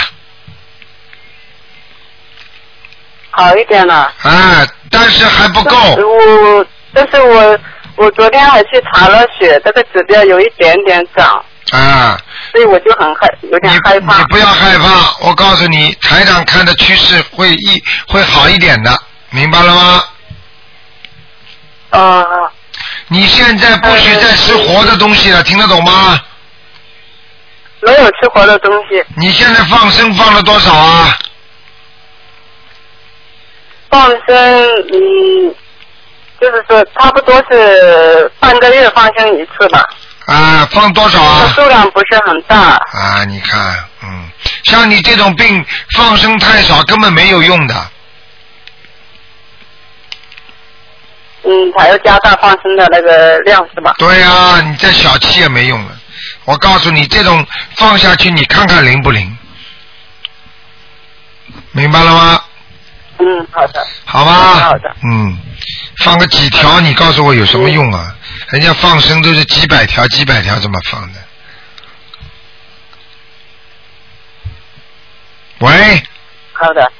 好一点了。啊，但是还不够。我，但是我我昨天还去查了血，这个指标有一点点涨，啊，所以我就很害，有点害怕。你不要害怕，我告诉你，台长看的趋势会一会好一点的，明白了吗？啊。你现在不许再吃活的东西了，听得懂吗？没有吃活的东西。你现在放生放了多少啊？放生，嗯，就是说差不多是半个月放生一次吧。啊，放多少啊？数量不是很大。啊，你看，嗯，像你这种病放生太少，根本没有用的。嗯，还要加大放生的那个量是吧？对呀、你再小气也没用了。我告诉你，这种放下去，你看看灵不灵？明白了吗？嗯，好的。好吧。好的。嗯，放个几条，你告诉我有什么用啊？人家放生都是几百条、几百条这么放的。喂，好的。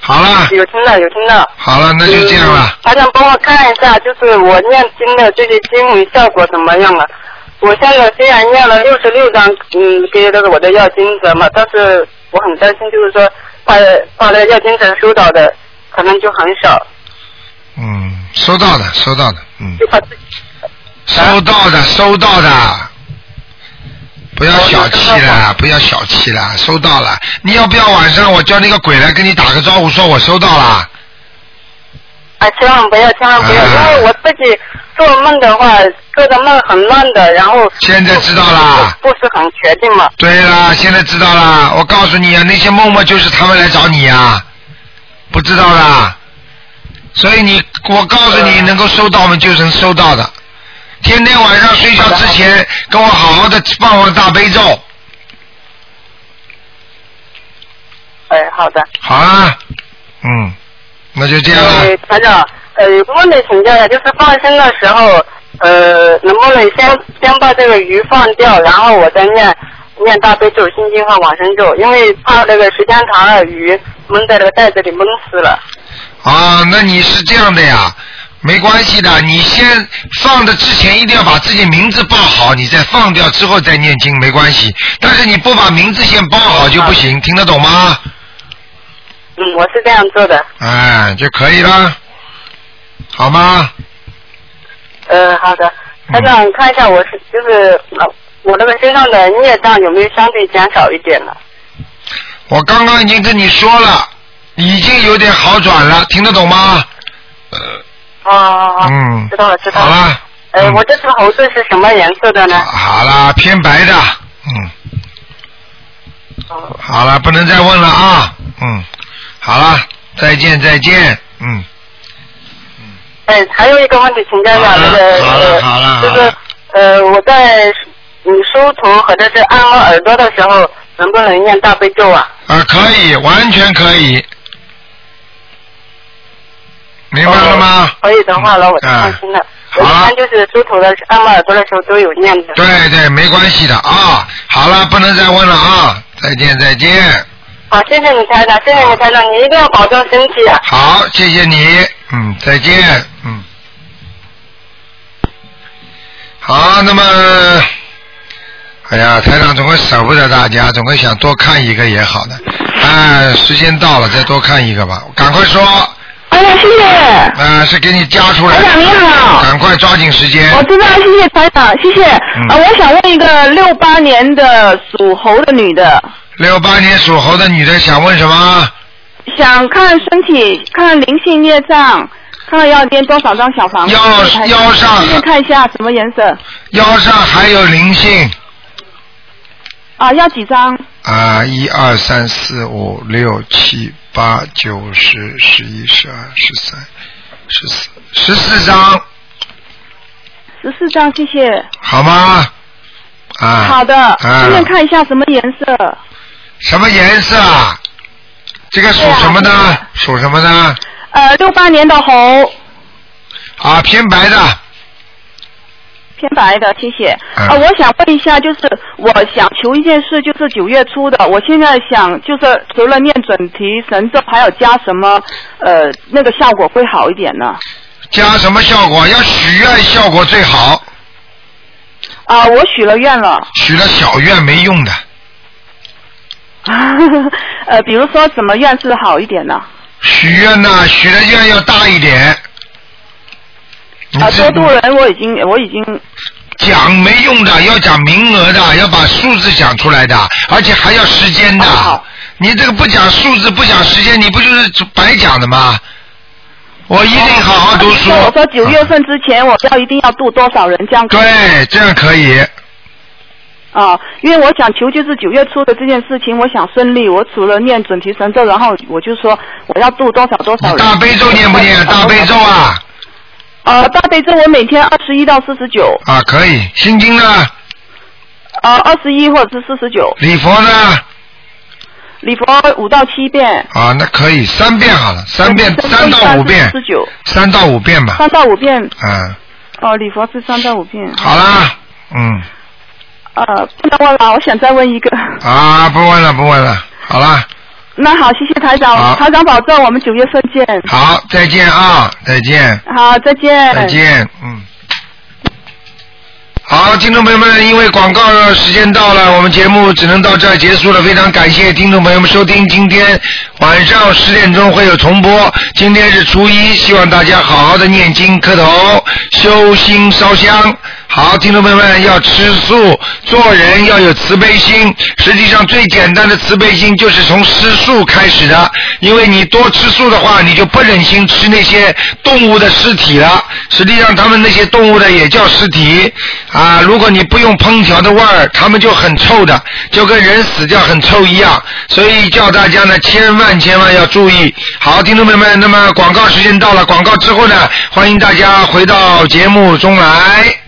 好了。有听到，有听到。好了，那就这样了。还想帮我看一下，就是我念经的这些经文效果怎么样了？我现在虽然念了六十六章，嗯，给那个我的要经者嘛，但是我很担心，就是说把把那个要经者收到的可能就很少，嗯，收到的，收到的，嗯，就怕自己收到的，收到的。不要小气了，不要小气了，收到了。你要不要晚上我叫那个鬼来跟你打个招呼，说我收到了？啊，千万不要，千万不要，因为我自己做梦的话，做的梦很乱的，然后现在知道啦。不是很确定嘛。对啦，现在知道啦。我告诉你啊，那些梦梦，就是他们来找你呀，不知道啦。所以你，我告诉你，能够收到嘛，就能收到的。天天晚上睡觉之前，跟我好好的放放大悲咒。哎，好的。好啊，嗯，那就这样了。呃，台长，呃，有个问题请教一下，就是放生的时候，呃，能不能先先把这个鱼放掉，然后我再念念大悲咒、心经和往生咒，因为怕那个时间长了，鱼闷在那个袋子里闷死了。啊，那你是这样的呀？没关系的，你先放的之前一定要把自己名字报好，你再放掉之后再念经没关系。但是你不把名字先报好就不行，听得懂吗？嗯，我是这样做的。哎，就可以了，好吗？呃，好的，台长看一下我是就是呃我那个身上的孽障有没有相对减少一点呢？我刚刚已经跟你说了，已经有点好转了，听得懂吗？哦哦哦，嗯，知道了知道了。好了，呃，我这只猴子是什么颜色的呢？好了，偏白的，嗯。哦好了，不能再问了啊，嗯，好了，再见再见，嗯。哎，还有一个问题请教一下，那个好了好了呃，就是呃，我在你梳头或者是按摩耳朵的时候，能不能念大悲咒啊？啊，可以，完全可以，明白了吗？可以的话呢，我放心了。我一般就是梳头的、按摩耳朵的时候都有念的。对对，没关系的啊。好了，不能再问了啊，再见再见。好，谢谢你台长，谢谢你台长，你一定要保重身体啊。好，谢谢你，嗯，再见，嗯。好，那么，哎呀，台长总会舍不得大家，总会想多看一个也好的。哎，时间到了，再多看一个吧，赶快说。哎呀，谢谢。啊，是给你加出来的。台长你好赶快抓紧时间。我知道，谢谢台长，谢谢。嗯呃，我想问一个六八年的属猴的女的，六八年属猴的女的想问什么？想看身体，看灵性业障，看看要念多少张小房子。腰腰上顺便看一下什么颜色腰上还有灵性啊？要几张？啊，一二三四五六七八九十十一十二十三十四十四张，十四张，谢谢。好吗？啊。好的，啊顺便看一下什么颜色？什么颜色啊？这个属什么呢？属什么呢？呃，六八年的猴，啊，偏白的。偏白的，谢谢。啊呃，我想问一下，就是我想求一件事，就是九月初的，我现在想就是除了念准提神咒，还有加什么呃那个效果会好一点呢？加什么效果？要许愿效果最好，啊、我许了愿了。许了小愿没用的。呃，比如说什么愿是好一点呢？许愿呐，许的愿要大一点。你啊、多度人我已经我已经讲没用的，要讲名额的，要把数字讲出来的，而且还要时间的。你这个不讲数字，不讲时间，你不就是白讲的吗？我一定好好读书。我说九月份之前我要一定要度多少人这样对，这样可以。啊，因为我想求就是九月初的这件事情，我想顺利。我除了念准提神咒，然后我就说我要度多少多少人。大悲咒念不念？大悲咒啊呃，大悲咒我每天二十一到四十九，啊，可以。心经呢？啊，二十一或者是四十九。礼佛呢？礼佛五到七遍。啊，那可以，三遍好了，三遍，三到五遍，四十九。三到五遍吧。三到五遍。嗯，哦，礼佛是三到五遍。好啦，嗯，呃，不能问了，我想再问一个。啊，不问了，不问了，好啦，那好，谢谢台长，好台长保重，我们九月份见。好，再见啊，再见，好，再见。再见，嗯。好，好，听众朋友们，因为广告时间到了，我们节目只能到这儿结束了。非常感谢听众朋友们收听，今天晚上十点钟会有重播。今天是初一，希望大家好好的念经、磕头、修心、烧香。好，听众朋友们要吃素，做人要有慈悲心。实际上，最简单的慈悲心就是从吃素开始的。因为你多吃素的话，你就不忍心吃那些动物的尸体了。实际上，他们那些动物的也叫尸体啊。如果你不用烹调的味儿，它们就很臭的，就跟人死掉很臭一样。所以叫大家呢，千万千万要注意。好，听众朋友们，那么广告时间到了，广告之后呢，欢迎大家回到节目中来。